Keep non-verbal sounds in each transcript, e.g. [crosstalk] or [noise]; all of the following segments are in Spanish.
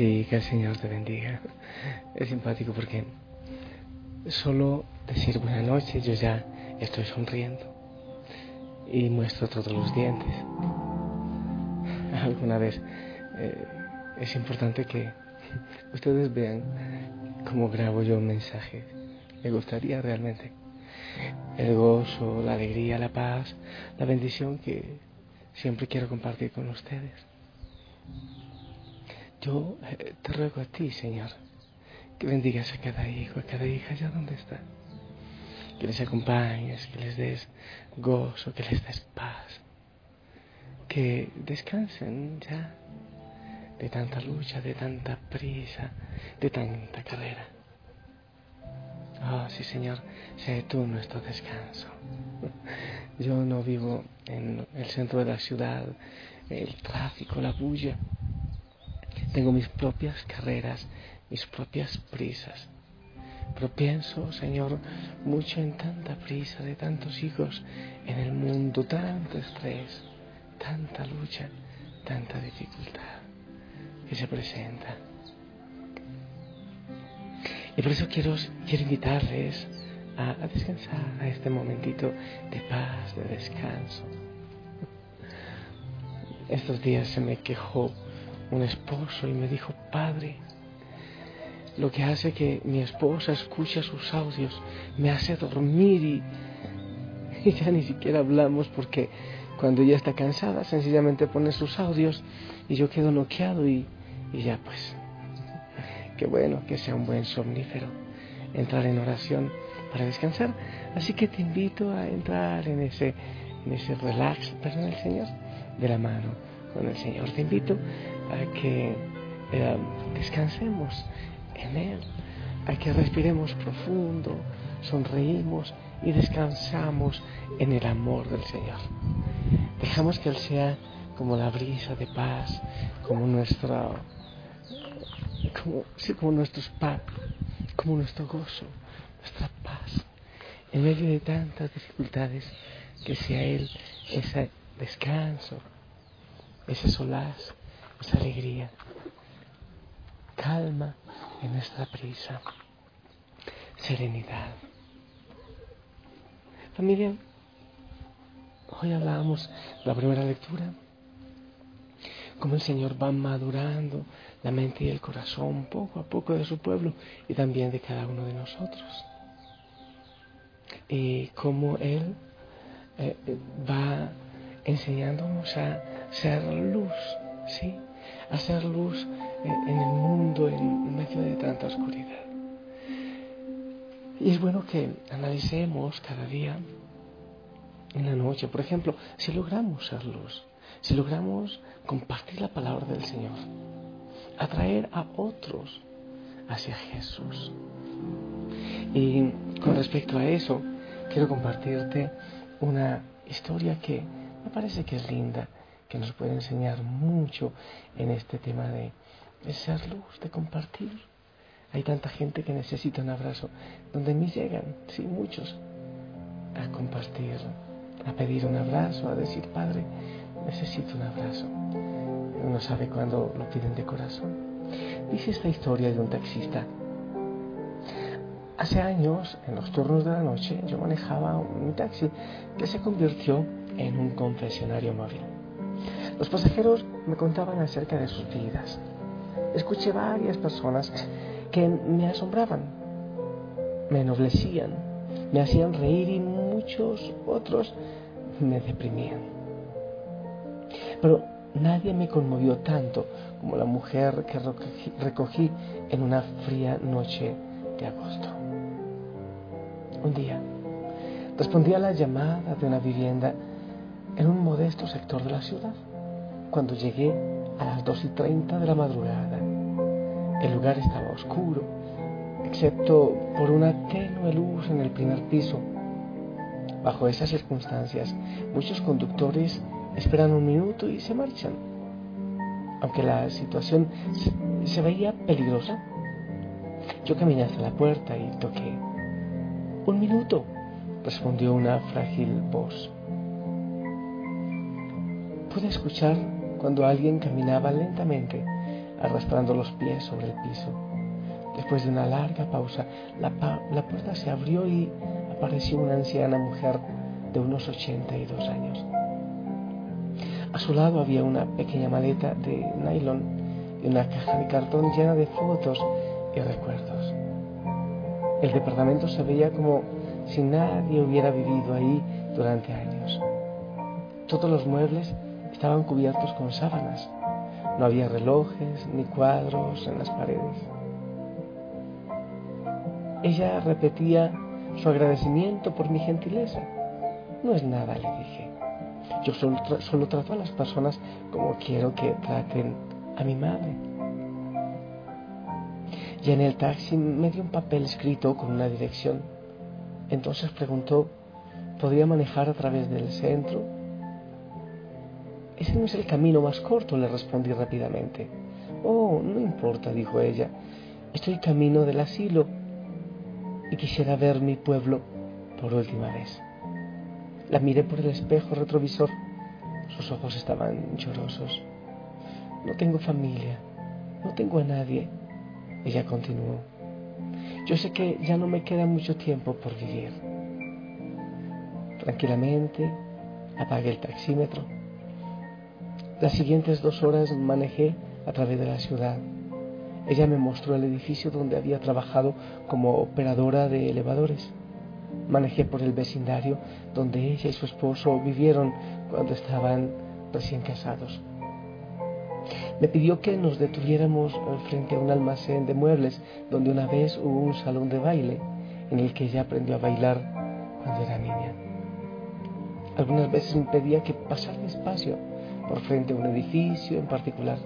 Sí, que el Señor te bendiga. Es simpático porque solo decir buenas noches yo ya estoy sonriendo y muestro todos los dientes. [laughs] Alguna vez eh, es importante que ustedes vean cómo grabo yo un mensaje. Me gustaría realmente el gozo, la alegría, la paz, la bendición que siempre quiero compartir con ustedes. Yo eh, te ruego a ti, Señor, que bendigas a cada hijo, a cada hija allá donde está. Que les acompañes, que les des gozo, que les des paz. Que descansen ya de tanta lucha, de tanta prisa, de tanta carrera. Ah, sí, Señor, sé tú nuestro descanso. Yo no vivo en el centro de la ciudad, el tráfico, la bulla. Tengo mis propias carreras, mis propias prisas. Pero pienso, Señor, mucho en tanta prisa de tantos hijos en el mundo, tanto estrés, tanta lucha, tanta dificultad que se presenta. Y por eso quiero, quiero invitarles a, a descansar, a este momentito de paz, de descanso. Estos días se me quejó un esposo y me dijo, Padre, lo que hace que mi esposa escuche sus audios me hace dormir [laughs] y, ya ni siquiera hablamos porque cuando ella está cansada sencillamente pone sus audios y yo quedo noqueado y, y ya pues, [laughs] qué bueno que sea un buen somnífero entrar en oración para descansar. Así que te invito a entrar en ese, en ese relax, perdón, el Señor, de la mano con el Señor. Te invito a que eh, descansemos en Él, a que respiremos profundo, sonreímos y descansamos en el amor del Señor. Dejamos que Él sea como la brisa de paz, como nuestra, como, como nuestro spa, como nuestro gozo, nuestra paz. En medio de tantas dificultades, que sea Él ese descanso, ese solaz, esa alegría, calma en nuestra prisa, serenidad. Familia, hoy hablábamos la primera lectura, cómo el Señor va madurando la mente y el corazón poco a poco de su pueblo y también de cada uno de nosotros. Y cómo Él eh, va enseñándonos a ser luz, ¿sí? Hacer luz en el mundo en medio de tanta oscuridad. Y es bueno que analicemos cada día en la noche, por ejemplo, si logramos ser luz, si logramos compartir la palabra del Señor, atraer a otros hacia Jesús. Y con respecto a eso, quiero compartirte una historia que me parece que es linda que nos puede enseñar mucho en este tema de, ser luz, de compartir. Hay tanta gente que necesita un abrazo. Donde mí llegan, sí, muchos, a compartir, a pedir un abrazo, a decir, Padre, necesito un abrazo. Uno sabe cuándo lo piden de corazón. Dice esta historia de un taxista. Hace años, en los turnos de la noche, yo manejaba un taxi que se convirtió en un confesionario móvil. Los pasajeros me contaban acerca de sus vidas. Escuché varias personas que me asombraban, me ennoblecían, me hacían reír y muchos otros me deprimían. Pero nadie me conmovió tanto como la mujer que recogí en una fría noche de agosto. Un día respondí a la llamada de una vivienda en un modesto sector de la ciudad. Cuando llegué a las dos y treinta de la madrugada, el lugar estaba oscuro, excepto por una tenue luz en el primer piso. Bajo esas circunstancias, muchos conductores esperan un minuto y se marchan. Aunque la situación se, veía peligrosa, yo caminé hasta la puerta y toqué. Un minuto, respondió una frágil voz. Pude escuchar cuando alguien caminaba lentamente arrastrando los pies sobre el piso. Después de una larga pausa, la, puerta se abrió y apareció una anciana mujer de unos 82 años. A su lado había una pequeña maleta de nylon y una caja de cartón llena de fotos y recuerdos. El departamento se veía como si nadie hubiera vivido ahí durante años. Todos los muebles estaban cubiertos con sábanas no había relojes ni cuadros en las paredes. Ella repetía su agradecimiento por mi gentileza. No es nada, le dije. Yo solo, trato a las personas como quiero que traten a mi madre. Y en el taxi me dio un papel escrito con una dirección. Entonces preguntó, ¿podría manejar a través del centro? Ese no es el camino más corto, le respondí rápidamente. Oh, no importa, dijo ella. Estoy camino del asilo y quisiera ver mi pueblo por última vez. La miré por el espejo retrovisor. Sus ojos estaban llorosos. No tengo familia, no tengo a nadie. Ella continuó. Yo sé que ya no me queda mucho tiempo por vivir. Tranquilamente apagué el taxímetro las siguientes dos horas manejé a través de la ciudad. Ella me mostró el edificio donde había trabajado como operadora de elevadores. Manejé por el vecindario donde ella y su esposo vivieron cuando estaban recién casados. Me pidió que nos detuviéramos frente a un almacén de muebles donde una vez hubo un salón de baile en el que ella aprendió a bailar cuando era niña. Algunas veces me pedía que pasara despacio por frente a un edificio en particular,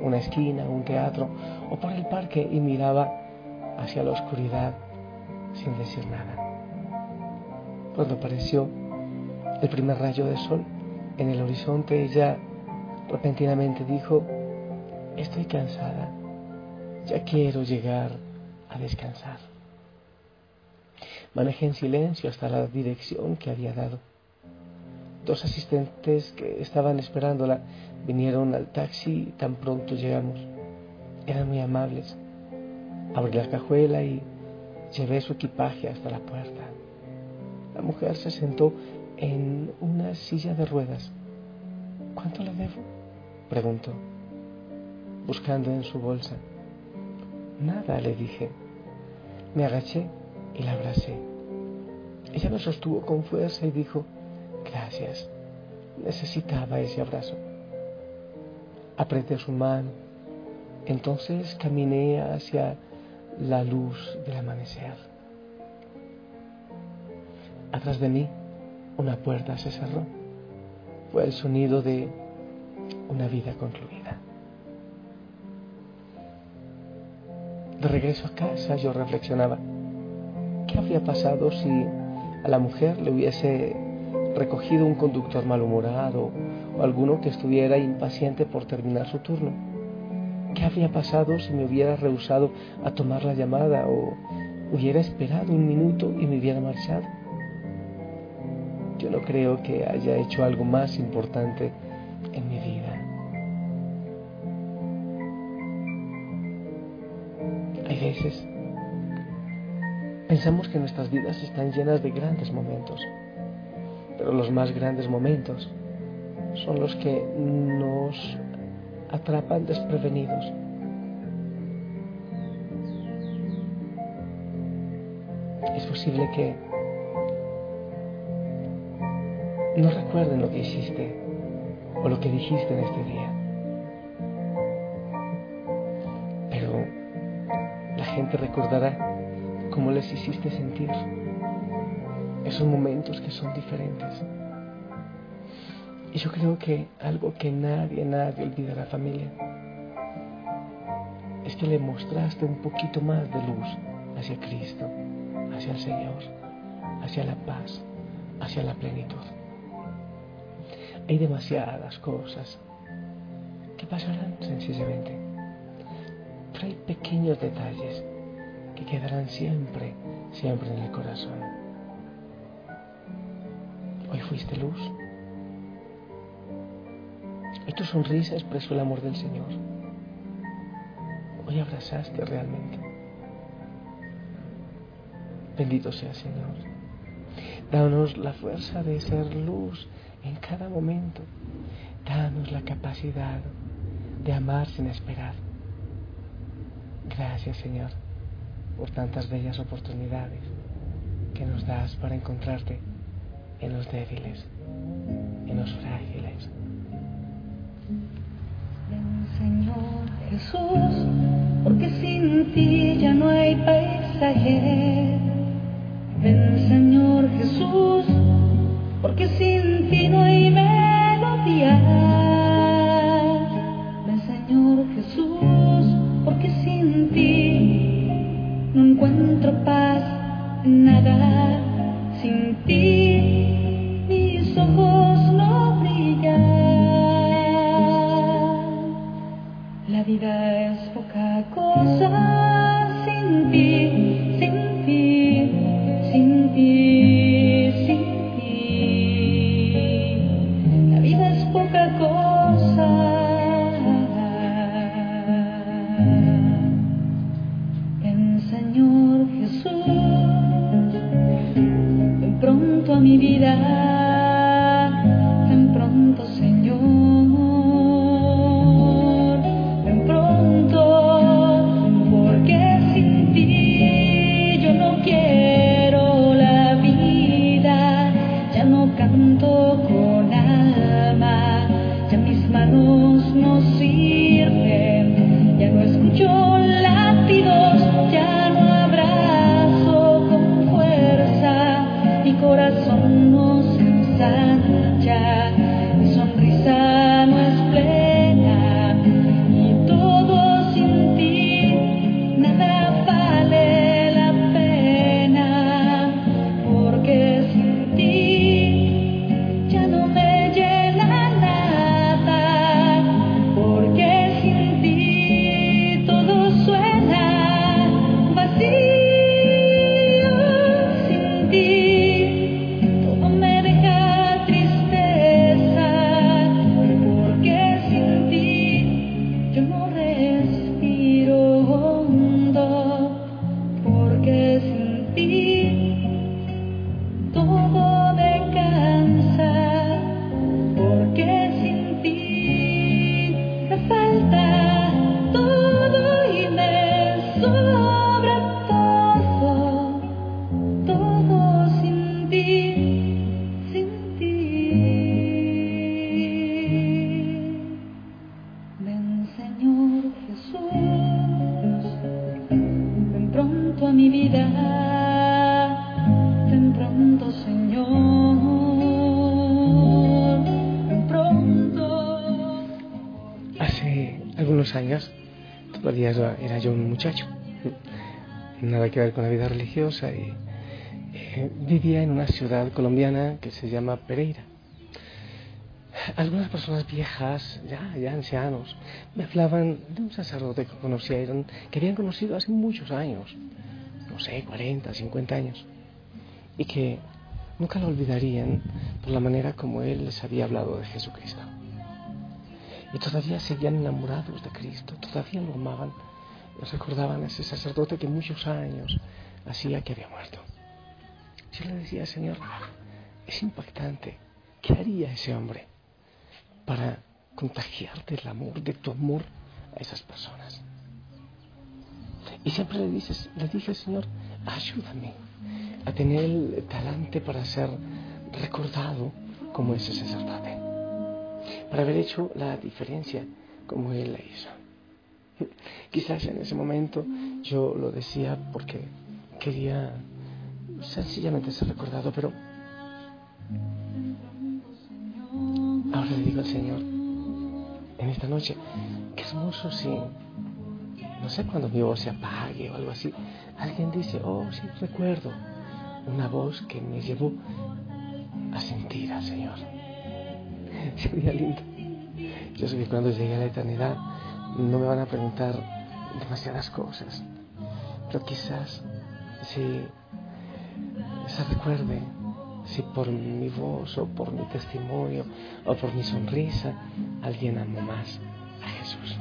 una esquina, un teatro o por el parque y miraba hacia la oscuridad sin decir nada. Cuando apareció el primer rayo de sol en el horizonte, ella repentinamente dijo, estoy cansada, ya quiero llegar a descansar. Manejé en silencio hasta la dirección que había dado. Dos asistentes que estaban esperándola vinieron al taxi tan pronto llegamos. Eran muy amables. Abrí la cajuela y llevé su equipaje hasta la puerta. La mujer se sentó en una silla de ruedas. ¿Cuánto le debo? preguntó, buscando en su bolsa. Nada, le dije. Me agaché y la abracé. Ella me sostuvo con fuerza y dijo, Gracias. Necesitaba ese abrazo. Apreté su mano. Entonces caminé hacia la luz del amanecer. Atrás de mí, una puerta se cerró. Fue el sonido de una vida concluida. De regreso a casa yo reflexionaba, ¿qué habría pasado si a la mujer le hubiese recogido un conductor malhumorado o alguno que estuviera impaciente por terminar su turno. ¿Qué habría pasado si me hubiera rehusado a tomar la llamada o hubiera esperado un minuto y me hubiera marchado? Yo no creo que haya hecho algo más importante en mi vida. Hay veces pensamos que nuestras vidas están llenas de grandes momentos, pero los más grandes momentos son los que nos atrapan desprevenidos. Es posible que no recuerden lo que hiciste o lo que dijiste en este día. Pero la gente recordará cómo les hiciste sentir esos momentos que son diferentes. Y yo creo que algo que nadie, nadie olvidará familia es que le mostraste un poquito más de luz hacia Cristo, hacia el Señor, hacia la paz, hacia la plenitud. Hay demasiadas cosas que pasarán sencillamente, pero hay pequeños detalles que quedarán siempre, siempre en el corazón. Hoy fuiste luz. Hoy tu sonrisa expresó el amor del Señor. Hoy abrazaste realmente. Bendito sea Señor. Danos la fuerza de ser luz en cada momento. Danos la capacidad de amar sin esperar. Gracias Señor por tantas bellas oportunidades que nos das para encontrarte en los débiles, en los frágiles. Señor Jesús, porque sin ti ya no hay paisaje. Ven Señor Jesús, porque sin ti no hay melodía. Señor Jesús, pronto a mi vida, Años todavía era era yo un muchacho, nada que ver con la vida religiosa y eh, vivía en una ciudad colombiana que se llama Pereira. algunas personas viejas, ya, ya ancianos, me hablaban de un sacerdote que conocieron, que habían conocido hace muchos años, no sé, 40, 50 años, y que nunca lo olvidarían por la manera como él les había hablado de Jesucristo. Y todavía seguían enamorados de Cristo, todavía lo amaban, recordaban a ese sacerdote que muchos años hacía que había muerto. Yo le decía, Señor, es impactante, ¿qué haría ese hombre? para contagiarte el amor, de tu amor a esas personas. Y siempre le dices, le dije, Señor, ayúdame a tener el talante para ser recordado como ese sacerdote, para haber hecho la diferencia como Él la hizo. [laughs] Quizás en ese momento yo lo decía porque quería sencillamente ser recordado, pero Ahora le digo al Señor, en esta noche, qué hermoso si, no sé cuando mi voz se apague o algo así, alguien dice, oh, sí, recuerdo una voz que me llevó a sentir al Señor. [laughs] Sería lindo. Yo sé que cuando llegue a la eternidad no me van a preguntar demasiadas cosas, pero quizás si se recuerde si por mi voz o por mi testimonio o por mi sonrisa alguien amó más a Jesús.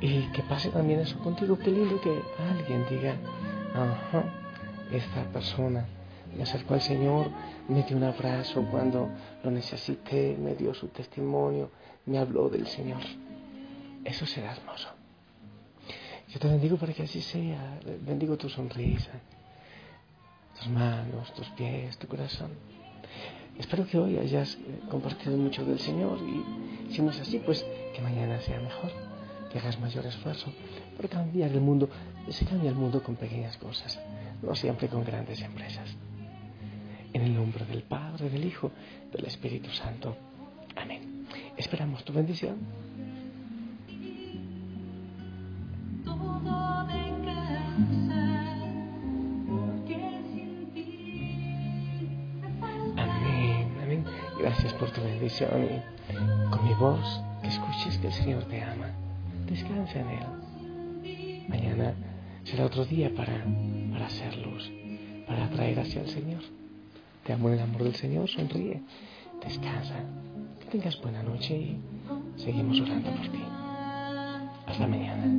Y que pase también eso contigo, qué lindo que alguien diga, ajá, esta persona me acercó al Señor, me dio un abrazo cuando lo necesité, me dio su testimonio, me habló del Señor. Eso será hermoso. Yo te bendigo para que así sea, bendigo tu sonrisa, tus manos, tus pies, tu corazón. Espero que hoy hayas eh, compartido mucho del Señor y si no es así, pues que mañana sea mejor, que hagas mayor esfuerzo por cambiar el mundo. Se cambia el mundo con pequeñas cosas, no siempre con grandes empresas. En el nombre del Padre, del Hijo, del Espíritu Santo. Amén. Esperamos tu bendición. Gracias por tu bendición y con mi voz que escuches que el Señor te ama. Descansa en Él. Mañana será otro día para, para hacer luz, para atraer hacia el Señor. Te amo en el amor del Señor, sonríe, descansa. Que tengas buena noche y seguimos orando por ti. Hasta mañana.